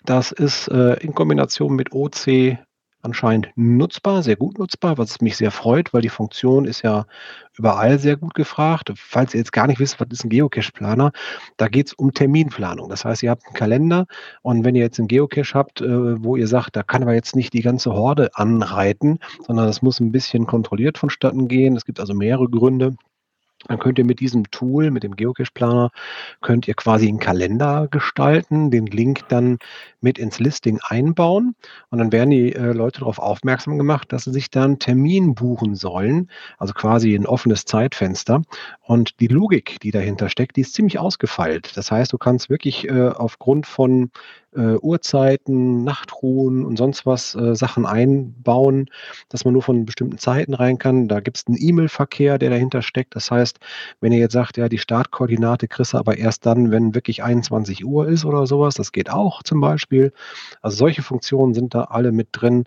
Das ist äh, in Kombination mit OC anscheinend nutzbar, sehr gut nutzbar, was mich sehr freut, weil die Funktion ist ja überall sehr gut gefragt. Falls ihr jetzt gar nicht wisst, was ist ein Geocache-Planer, da geht es um Terminplanung. Das heißt, ihr habt einen Kalender und wenn ihr jetzt einen Geocache habt, äh, wo ihr sagt, da kann aber jetzt nicht die ganze Horde anreiten, sondern das muss ein bisschen kontrolliert vonstatten gehen. Es gibt also mehrere Gründe. Dann könnt ihr mit diesem Tool, mit dem Geocache-Planer, könnt ihr quasi einen Kalender gestalten, den Link dann mit ins Listing einbauen und dann werden die äh, Leute darauf aufmerksam gemacht, dass sie sich dann Termin buchen sollen, also quasi ein offenes Zeitfenster. Und die Logik, die dahinter steckt, die ist ziemlich ausgefeilt. Das heißt, du kannst wirklich äh, aufgrund von äh, Uhrzeiten, Nachtruhen und sonst was äh, Sachen einbauen, dass man nur von bestimmten Zeiten rein kann. Da gibt es einen E-Mail-Verkehr, der dahinter steckt. Das heißt, wenn ihr jetzt sagt, ja, die Startkoordinate kriegst du aber erst dann, wenn wirklich 21 Uhr ist oder sowas, das geht auch zum Beispiel. Also solche Funktionen sind da alle mit drin.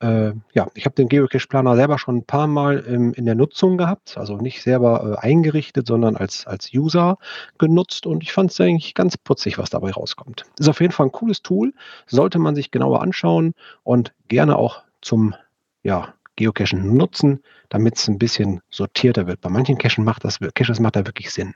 Äh, ja, ich habe den Geocache-Planer selber schon ein paar Mal ähm, in der Nutzung gehabt, also nicht selber äh, eingerichtet, sondern als, als User genutzt und ich fand es eigentlich ganz putzig, was dabei rauskommt. Ist auf jeden Fall ein cooles Tool, sollte man sich genauer anschauen und gerne auch zum ja, Geocachen nutzen, damit es ein bisschen sortierter wird. Bei manchen Cachen macht das, Caches macht da wirklich Sinn.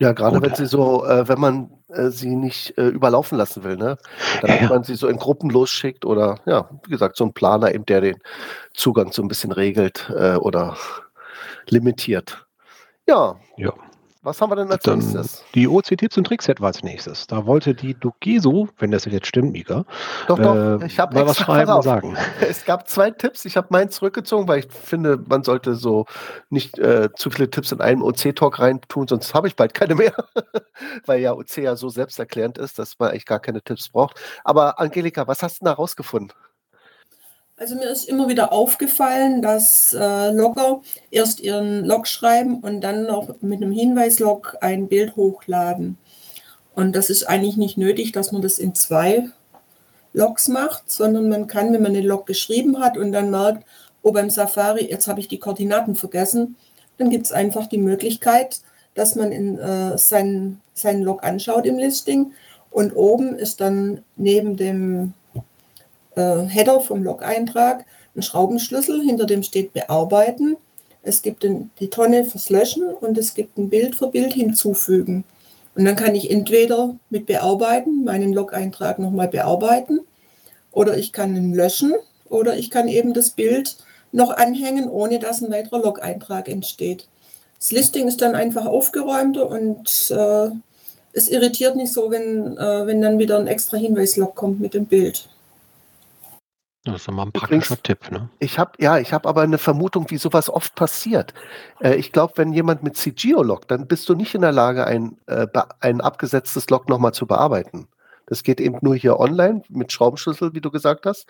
Ja, gerade wenn sie so, äh, wenn man äh, sie nicht äh, überlaufen lassen will, ne? Damit Ja, ja. man sie so in Gruppen losschickt oder ja, wie gesagt, so ein Planer eben, der den Zugang so ein bisschen regelt äh, oder limitiert. Ja, Ja. Was haben wir denn als Dann nächstes? die OC-Tipps und Trickset war als nächstes. Da wollte die Dogeso, wenn das jetzt stimmt, Mika, Doch, doch, äh, ich habe mal was schreiben und sagen. Es gab zwei Tipps. Ich habe meinen zurückgezogen, weil ich finde, man sollte so nicht äh, zu viele Tipps in einen OC-Talk reintun, sonst habe ich bald keine mehr. weil ja OC ja so selbsterklärend ist, dass man eigentlich gar keine Tipps braucht. Aber Angelika, was hast du da rausgefunden? Also mir ist immer wieder aufgefallen, dass äh, Logger erst ihren Log schreiben und dann noch mit einem Hinweislog ein Bild hochladen. Und das ist eigentlich nicht nötig, dass man das in zwei Logs macht, sondern man kann, wenn man den Log geschrieben hat und dann merkt, oh beim Safari, jetzt habe ich die Koordinaten vergessen, dann gibt es einfach die Möglichkeit, dass man in, äh, seinen, seinen Log anschaut im Listing und oben ist dann neben dem äh, Header vom Log-Eintrag ein Schraubenschlüssel, hinter dem steht Bearbeiten. Es gibt den, die Tonne fürs Löschen und es gibt ein Bild für Bild hinzufügen. Und dann kann ich entweder mit Bearbeiten meinen Log-Eintrag nochmal bearbeiten oder ich kann ihn löschen oder ich kann eben das Bild noch anhängen, ohne dass ein weiterer Log-Eintrag entsteht. Das Listing ist dann einfach aufgeräumter und äh, es irritiert nicht so, wenn, äh, wenn dann wieder ein extra Hinweislog kommt mit dem Bild. Das ist doch mal ein Übrigens, praktischer Tipp, ne? Ich habe ja, ich habe aber eine Vermutung, wie sowas oft passiert. Äh, ich glaube, wenn jemand mit CGO loggt, dann bist du nicht in der Lage, ein, äh, ein abgesetztes Log nochmal zu bearbeiten. Das geht eben nur hier online mit Schraubenschlüssel, wie du gesagt hast.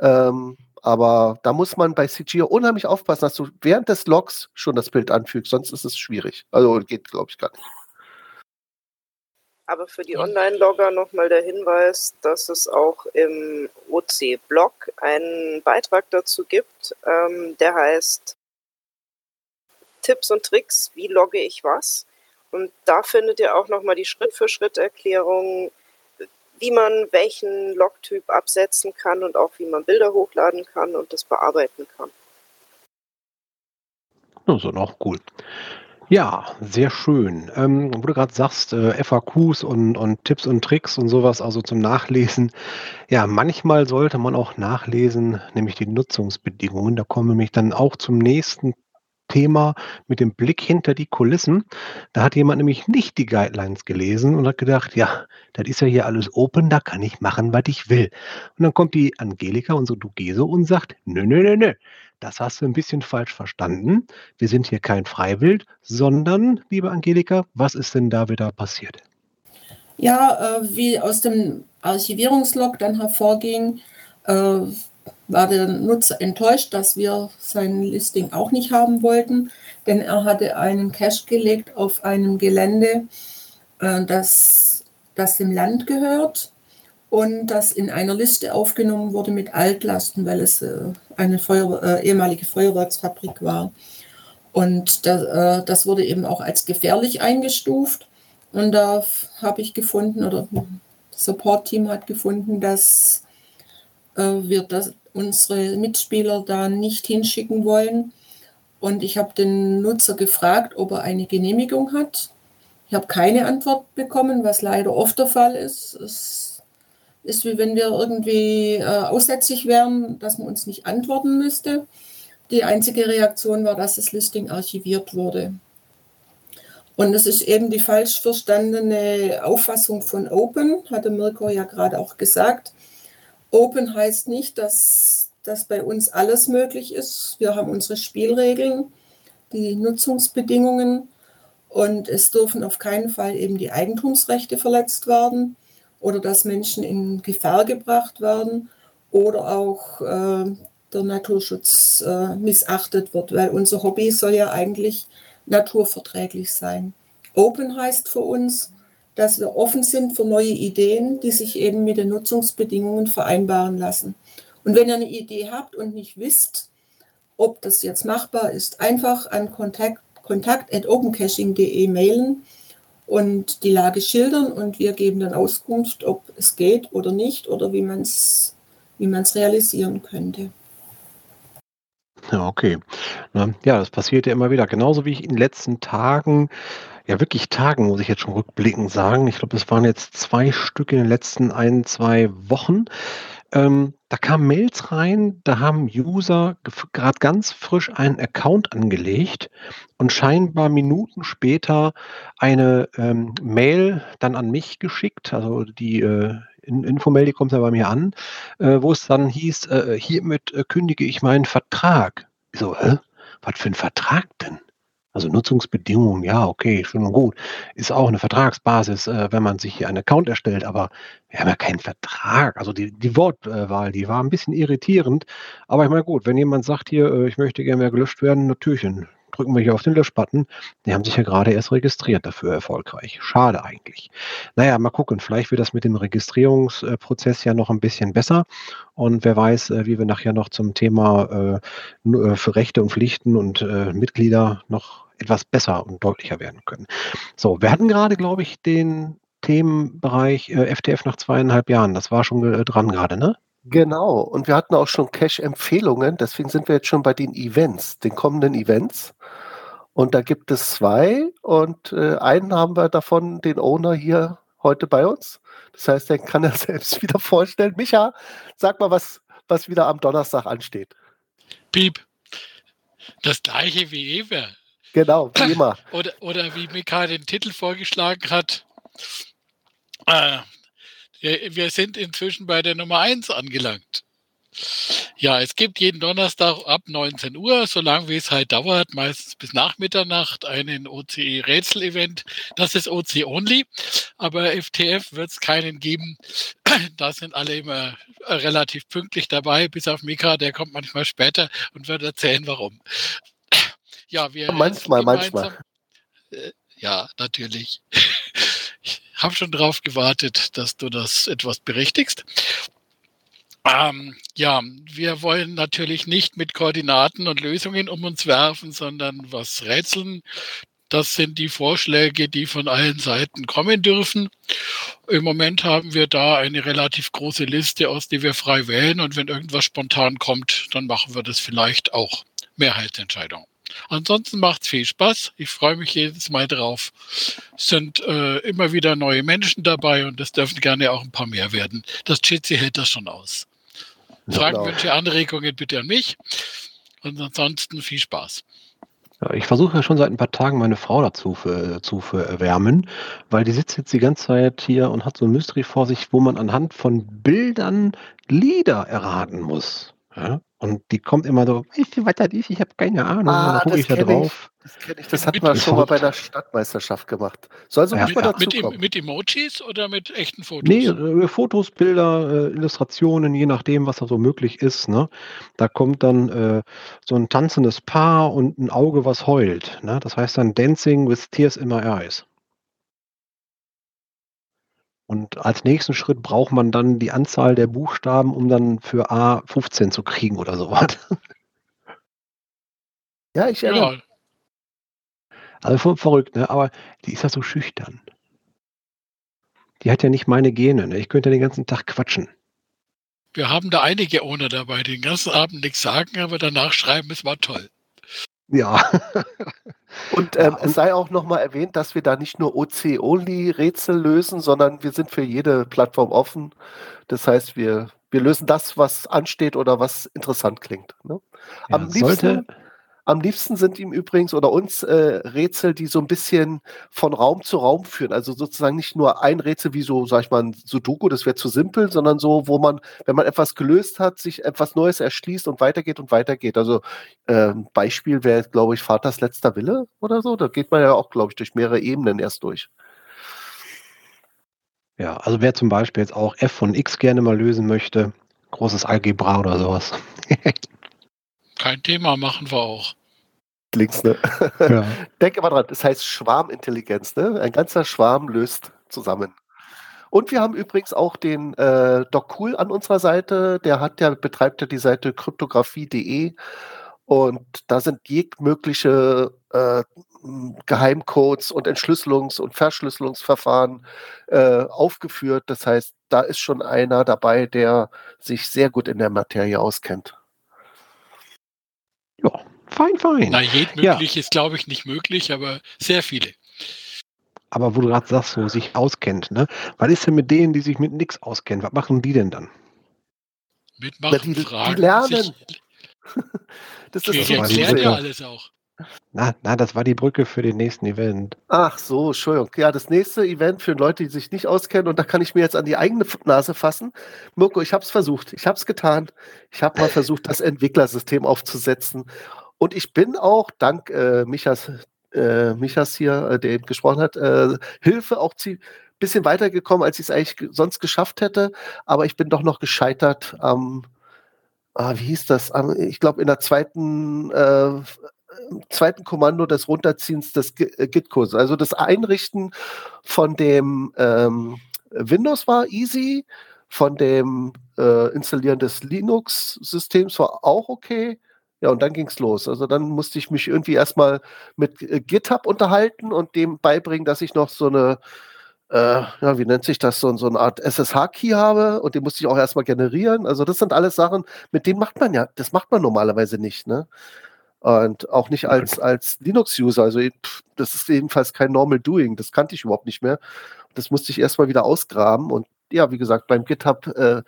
Ähm, Aber da muss man bei CG unheimlich aufpassen, dass du während des Logs schon das Bild anfügst, sonst ist es schwierig. Also geht, glaube ich, gar nicht. Aber für die Online-Logger nochmal der Hinweis, dass es auch im OC-Blog einen Beitrag dazu gibt, ähm, der heißt Tipps und Tricks, wie logge ich was. Und da findet ihr auch nochmal die Schritt-für-Schritt-Erklärung, wie man welchen Logtyp absetzen kann und auch wie man Bilder hochladen kann und das bearbeiten kann. Also noch cool. Ja, sehr schön. Ähm, wo du gerade sagst, äh, FAQs und, und Tipps und Tricks und sowas, also zum Nachlesen. Ja, manchmal sollte man auch nachlesen, nämlich die Nutzungsbedingungen. Da kommen wir nämlich dann auch zum nächsten Thema mit dem Blick hinter die Kulissen. Da hat jemand nämlich nicht die Guidelines gelesen und hat gedacht, ja, das ist ja hier alles open, da kann ich machen, was ich will. Und dann kommt die Angelika, unsere Dugeso, und sagt, nö, nö, nö, nö, das hast du ein bisschen falsch verstanden. Wir sind hier kein Freiwild, sondern, liebe Angelika, was ist denn da wieder passiert? Ja, äh, wie aus dem Archivierungslog dann hervorging, äh, war der Nutzer enttäuscht, dass wir sein Listing auch nicht haben wollten, denn er hatte einen Cache gelegt auf einem Gelände, äh, das, das dem Land gehört und das in einer Liste aufgenommen wurde mit Altlasten, weil es äh, eine Feuer, äh, ehemalige Feuerwerksfabrik war. Und da, äh, das wurde eben auch als gefährlich eingestuft. Und da habe ich gefunden, oder das Support-Team hat gefunden, dass äh, wir das, unsere Mitspieler da nicht hinschicken wollen. Und ich habe den Nutzer gefragt, ob er eine Genehmigung hat. Ich habe keine Antwort bekommen, was leider oft der Fall ist. Es ist wie wenn wir irgendwie äh, aussätzlich wären, dass man uns nicht antworten müsste. Die einzige Reaktion war, dass das Listing archiviert wurde. Und es ist eben die falsch verstandene Auffassung von Open, hatte Mirko ja gerade auch gesagt. Open heißt nicht, dass, dass bei uns alles möglich ist. Wir haben unsere Spielregeln, die Nutzungsbedingungen und es dürfen auf keinen Fall eben die Eigentumsrechte verletzt werden oder dass Menschen in Gefahr gebracht werden oder auch äh, der Naturschutz äh, missachtet wird, weil unser Hobby soll ja eigentlich naturverträglich sein. Open heißt für uns, dass wir offen sind für neue Ideen, die sich eben mit den Nutzungsbedingungen vereinbaren lassen. Und wenn ihr eine Idee habt und nicht wisst, ob das jetzt machbar ist, einfach an kontakt, kontakt.opencaching.de mailen und die Lage schildern und wir geben dann Auskunft, ob es geht oder nicht oder wie man es wie man's realisieren könnte. Ja, okay. Ja, das passiert ja immer wieder. Genauso wie ich in den letzten Tagen, ja wirklich Tagen, muss ich jetzt schon rückblickend sagen. Ich glaube, es waren jetzt zwei Stück in den letzten ein, zwei Wochen. Ähm, da kamen Mails rein, da haben User gerade ganz frisch einen Account angelegt und scheinbar Minuten später eine ähm, Mail dann an mich geschickt, also die äh, in Infomail, die kommt ja bei mir an, äh, wo es dann hieß, äh, hiermit äh, kündige ich meinen Vertrag. Ich so, hä? Was für ein Vertrag denn? Also Nutzungsbedingungen, ja, okay, schön und gut. Ist auch eine Vertragsbasis, äh, wenn man sich hier einen Account erstellt, aber wir haben ja keinen Vertrag. Also die, die Wortwahl, die war ein bisschen irritierend. Aber ich meine, gut, wenn jemand sagt hier, äh, ich möchte gerne mehr gelöscht werden, natürlich, drücken wir hier auf den Löschbutton. Die haben sich ja gerade erst registriert dafür erfolgreich. Schade eigentlich. Naja, mal gucken, vielleicht wird das mit dem Registrierungsprozess ja noch ein bisschen besser. Und wer weiß, äh, wie wir nachher noch zum Thema äh, äh, für Rechte und Pflichten und Mitglieder noch etwas besser und deutlicher werden können. So, wir hatten gerade, glaube ich, den Themenbereich FTF nach zweieinhalb Jahren. Das war schon dran gerade, ne? Genau, und wir hatten auch schon Cache-Empfehlungen, deswegen sind wir jetzt schon bei den Events, den kommenden Events. Und da gibt es zwei und äh, einen haben wir davon, den Owner hier heute bei uns. Das heißt, den kann er selbst wieder vorstellen. Micha, sag mal, was, was wieder am Donnerstag ansteht. Piep. Das gleiche wie Ever. Genau, wie immer. oder, oder wie Mika den Titel vorgeschlagen hat. Äh, wir sind inzwischen bei der Nummer 1 angelangt. Ja, es gibt jeden Donnerstag ab 19 Uhr, solange wie es halt dauert, meistens bis nach Mitternacht, einen OCE-Rätsel-Event. Das ist OC-only, aber FTF wird es keinen geben, da sind alle immer äh, relativ pünktlich dabei, bis auf Mika, der kommt manchmal später und wird erzählen, warum. Ja, wir manchmal, manchmal. Äh, ja, natürlich. Ich habe schon darauf gewartet, dass du das etwas berichtigst. Ähm, ja, wir wollen natürlich nicht mit Koordinaten und Lösungen um uns werfen, sondern was rätseln. Das sind die Vorschläge, die von allen Seiten kommen dürfen. Im Moment haben wir da eine relativ große Liste, aus der wir frei wählen. Und wenn irgendwas spontan kommt, dann machen wir das vielleicht auch Mehrheitsentscheidung. Ansonsten macht es viel Spaß. Ich freue mich jedes Mal drauf. Es sind äh, immer wieder neue Menschen dabei und es dürfen gerne auch ein paar mehr werden. Das Jitsi hält das schon aus. Fragen, genau. Wünsche, Anregungen bitte an mich. Und ansonsten viel Spaß. Ja, ich versuche ja schon seit ein paar Tagen meine Frau dazu für, zu erwärmen, weil die sitzt jetzt die ganze Zeit hier und hat so ein Mystery vor sich, wo man anhand von Bildern Lieder erraten muss. Ja? Und die kommt immer so, weißt du, was das ist? Ich habe keine Ahnung. Ah, dann gucke das ich da kenne drauf. ich. Das kenne ich. Das hatten wir schon mal bei der Stadtmeisterschaft gemacht. Soll so Ja, manchmal ja. dazu Mit, kommen. mit Emojis oder mit echten Fotos? Nee, äh, Fotos, Bilder, äh, Illustrationen, je nachdem, was da so möglich ist. Ne? Da kommt dann äh, so ein tanzendes Paar und ein Auge, was heult. Ne? Das heißt dann Dancing with Tears in My Eyes. Und als nächsten Schritt braucht man dann die Anzahl der Buchstaben, um dann für A 15 zu kriegen oder sowas. Ja, ich erinnere. Ja, Also voll verrückt, ne? aber die ist ja so schüchtern. Die hat ja nicht meine Gene. Ne? Ich könnte den ganzen Tag quatschen. wir haben da einige ohne dabei, die den ganzen Abend nichts sagen, aber danach schreiben, es war toll. Ja. Und ähm, es sei auch nochmal erwähnt, dass wir da nicht nur OC-Only-Rätsel lösen, sondern wir sind für jede Plattform offen. Das heißt, wir, wir lösen das, was ansteht oder was interessant klingt. Ne? Ja, Am, sollte, liebsten, am liebsten sind ihm übrigens oder uns äh, Rätsel, die so ein bisschen von Raum zu Raum führen. Also sozusagen nicht nur ein Rätsel wie so, sag ich mal, ein Sudoku, das wäre zu simpel, sondern so, wo man, wenn man etwas gelöst hat, sich etwas Neues erschließt und weitergeht und weitergeht. Also ähm, Beispiel wäre, glaube ich, Vaters letzter Wille oder so. Da geht man ja auch, glaube ich, durch mehrere Ebenen erst durch. ja, also wer zum Beispiel jetzt auch f von x gerne mal lösen möchte, großes Algebra oder sowas. Kein Thema, machen wir auch. Links, ne? Ja. Denk immer dran, das heißt Schwarmintelligenz, ne? Ein ganzer Schwarm löst zusammen. Und wir haben übrigens auch den äh, Doc Cool an unserer Seite. Der hat ja, betreibt ja die Seite kryptographie.de und da sind jegliche äh, Geheimcodes und Entschlüsselungs- und Verschlüsselungsverfahren äh, aufgeführt. Das heißt, da ist schon einer dabei, der sich sehr gut in der Materie auskennt. Ja, fein, fein. Na, jed Ja. möglich ist, glaube ich, nicht möglich, aber sehr viele. Aber wo du gerade sagst, so sich auskennt, ne? Was ist denn mit denen, die sich mit nix auskennen? Was machen die denn dann? Mitmachen, die, die fragen, lernen. sich, Das die ist so ja alles auch. Na, na, das war die Brücke für den nächsten Event. Ach so, Entschuldigung. Ja, das nächste Event für Leute, die sich nicht auskennen, und da kann ich mir jetzt an die eigene Nase fassen. Mirko, ich habe es versucht. Ich habe es getan. Ich habe mal versucht, das Entwicklersystem aufzusetzen. Und ich bin auch, dank äh, Michas, äh, Michas hier, äh, der eben gesprochen hat, äh, Hilfe auch ein bisschen weitergekommen, als ich es eigentlich ge- sonst geschafft hätte. Aber ich bin doch noch gescheitert am, ah, wie hieß das? Ich glaube, in der zweiten äh, zweiten Kommando des Runterziehens des äh, Git-Codes. Also das Einrichten von dem ähm, Windows war easy, von dem äh, Installieren des Linux-Systems war auch okay. Ja, und dann ging's los. Also dann musste ich mich irgendwie erstmal mit äh, GitHub unterhalten und dem beibringen, dass ich noch so eine, äh, ja, wie nennt sich das, so, so eine Art SSH-Key habe und den musste ich auch erstmal generieren. Also das sind alles Sachen, mit denen macht man ja, das macht man normalerweise nicht, ne? Und auch nicht als, als Linux-User. Also das ist jedenfalls kein Normal Doing. Das kannte ich überhaupt nicht mehr. Das musste ich erstmal wieder ausgraben. Und ja, wie gesagt, beim GitHub äh,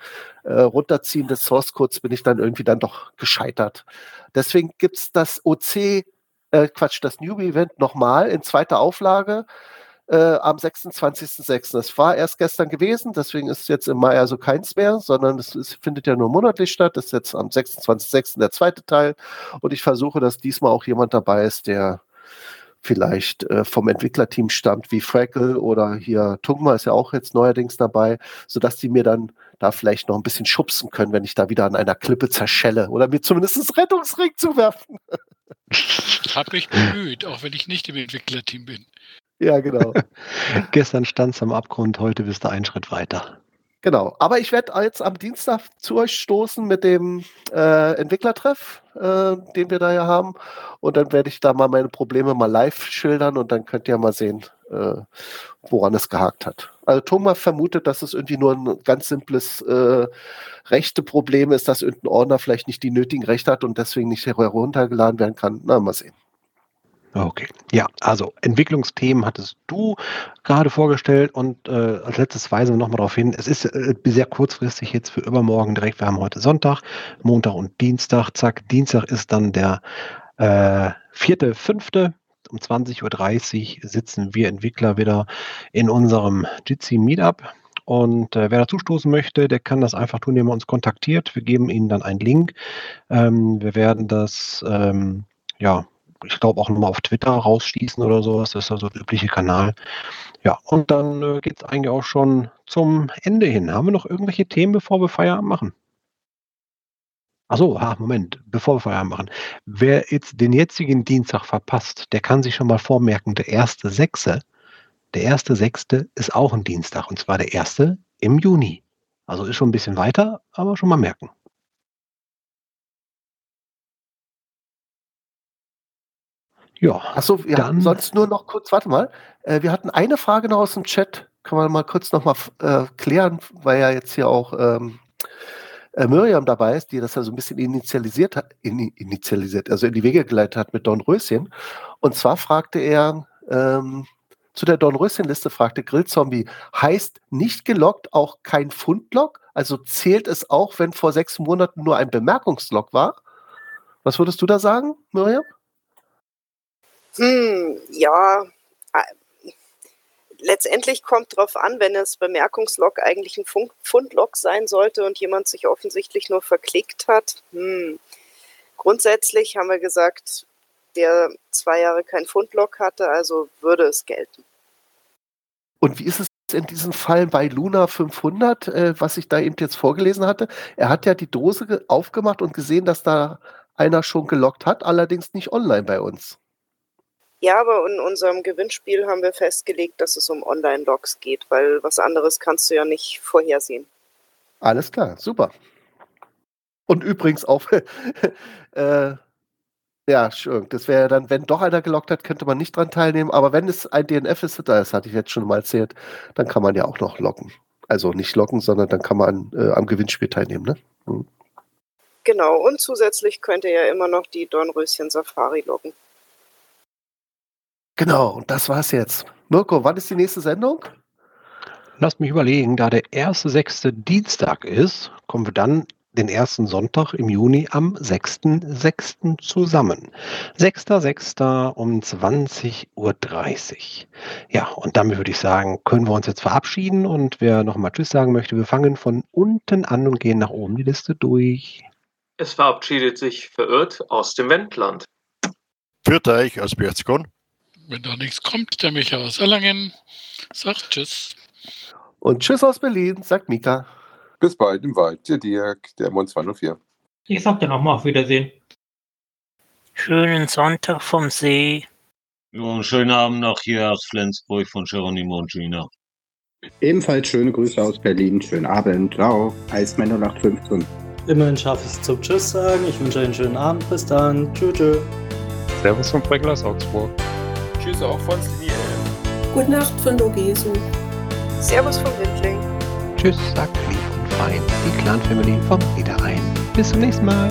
äh, runterziehen des Source Codes bin ich dann irgendwie dann doch gescheitert. Deswegen gibt es das OC, äh, Quatsch, das Newbie-Event nochmal in zweiter Auflage äh, am 26.06. Das war erst gestern gewesen, deswegen ist jetzt im Mai also keins mehr, sondern es, es findet ja nur monatlich statt. Das ist jetzt am 26.06. der zweite Teil. Und ich versuche, dass diesmal auch jemand dabei ist, der vielleicht äh, vom Entwicklerteam stammt, wie Frackle oder hier Tungma ist ja auch jetzt neuerdings dabei, sodass die mir dann da vielleicht noch ein bisschen schubsen können, wenn ich da wieder an einer Klippe zerschelle oder mir zumindest Rettungsring zuwerfen. Ich habe mich bemüht, auch wenn ich nicht im Entwicklerteam bin. Ja, genau. Gestern stand es am Abgrund, heute bist du einen Schritt weiter. Genau, aber ich werde jetzt am Dienstag zu euch stoßen mit dem äh, Entwicklertreff, äh, den wir da ja haben. Und dann werde ich da mal meine Probleme mal live schildern und dann könnt ihr mal sehen, äh, woran es gehakt hat. Also Thomas vermutet, dass es irgendwie nur ein ganz simples äh, rechte Problem ist, dass irgendein Ordner vielleicht nicht die nötigen Rechte hat und deswegen nicht heruntergeladen werden kann. Na, mal sehen. Okay. Ja, also Entwicklungsthemen hattest du gerade vorgestellt und äh, als letztes weisen wir nochmal darauf hin, es ist äh, sehr kurzfristig jetzt für übermorgen direkt, wir haben heute Sonntag, Montag und Dienstag, zack, Dienstag ist dann der äh, vierte, fünfte, um 20.30 Uhr sitzen wir Entwickler wieder in unserem Jitsi Meetup. Und äh, wer dazustoßen möchte, der kann das einfach tun, indem er uns kontaktiert. Wir geben Ihnen dann einen Link. Ähm, wir werden das ähm, ja ich glaube, auch nochmal auf Twitter rausschießen oder sowas. Das ist also der übliche Kanal. Ja, und dann äh, geht es eigentlich auch schon zum Ende hin. Haben wir noch irgendwelche Themen, bevor wir Feierabend machen? Achso, ah, Moment, bevor wir Feierabend machen. Wer jetzt den jetzigen Dienstag verpasst, der kann sich schon mal vormerken, der erste Sechste, der erste Sechste ist auch ein Dienstag und zwar der erste im Juni. Also ist schon ein bisschen weiter, aber schon mal merken. Ja, Achso, wir dann sonst nur noch kurz, warte mal, äh, wir hatten eine Frage noch aus dem Chat, können wir mal kurz noch mal äh, klären, weil ja jetzt hier auch ähm, äh, Miriam dabei ist, die das ja so ein bisschen initialisiert hat, in, initialisiert, also in die Wege geleitet hat mit Dornröschen. Und zwar fragte er ähm, zu der Dornröschen-Liste, fragte Grillzombie, heißt nicht gelockt auch kein Fundlog? Also zählt es auch, wenn vor sechs Monaten nur ein Bemerkungslog war? Was würdest du da sagen, Miriam? Hm, ja, letztendlich kommt drauf an, wenn das Bemerkungslog eigentlich ein Fun Fundlog sein sollte und jemand sich offensichtlich nur verklickt hat. Hm. Grundsätzlich haben wir gesagt, der zwei Jahre kein Fundlog hatte, also würde es gelten. Und wie ist es in diesem Fall bei Luna 500, äh, was ich da eben jetzt vorgelesen hatte? Er hat ja die Dose aufgemacht und gesehen, dass da einer schon gelockt hat, allerdings nicht online bei uns. Ja, aber in unserem Gewinnspiel haben wir festgelegt, dass es um Online-Logs geht, weil was anderes kannst du ja nicht vorhersehen. Alles klar, super. Und übrigens auch, äh, ja, schön. Das wäre dann, wenn doch einer gelockt hat, könnte man nicht dran teilnehmen. Aber wenn es ein DNF ist, das hatte ich jetzt schon mal erzählt, dann kann man ja auch noch locken. Also nicht locken, sondern dann kann man äh, am Gewinnspiel teilnehmen, ne? Hm. Genau, und zusätzlich könnt ihr ja immer noch die Dornröschen Safari loggen. Genau, und das war's jetzt. Mirko, wann ist die nächste Sendung? Lass mich überlegen, da der erste sechste Dienstag ist, kommen wir dann den ersten Sonntag im Juni am 6.6. zusammen. 6.6. um 20.30 Uhr. Ja, und damit würde ich sagen, können wir uns jetzt verabschieden und wer nochmal Tschüss sagen möchte, wir fangen von unten an und gehen nach oben die Liste durch. Es verabschiedet sich verirrt aus dem Wendland. Führt euch aus Berchtesgaden. Wenn da nichts kommt, der Micha aus Erlangen sagt Tschüss. Und Tschüss aus Berlin, sagt Mika. Bis bald im Wald, der Dirk, der Mond 204. Ich sag dir nochmal auf Wiedersehen. Schönen Sonntag vom See. Ja, einen schönen Abend noch hier aus Flensburg von Geronimo und Gina. Ebenfalls schöne Grüße aus Berlin. Schönen Abend. Ciao. Eismänner 815. Immerhin schaffe ich es zum Tschüss sagen. Ich wünsche einen schönen Abend. Bis dann. Tschüss. tschüss. Servus von Breckler aus Augsburg. Tschüss auch von Linie. Gute Nacht von Dogesu. Servus vom Windling. Tschüss, sagt lieb und fein die Clan Family vom Niederrhein. Bis zum nächsten Mal.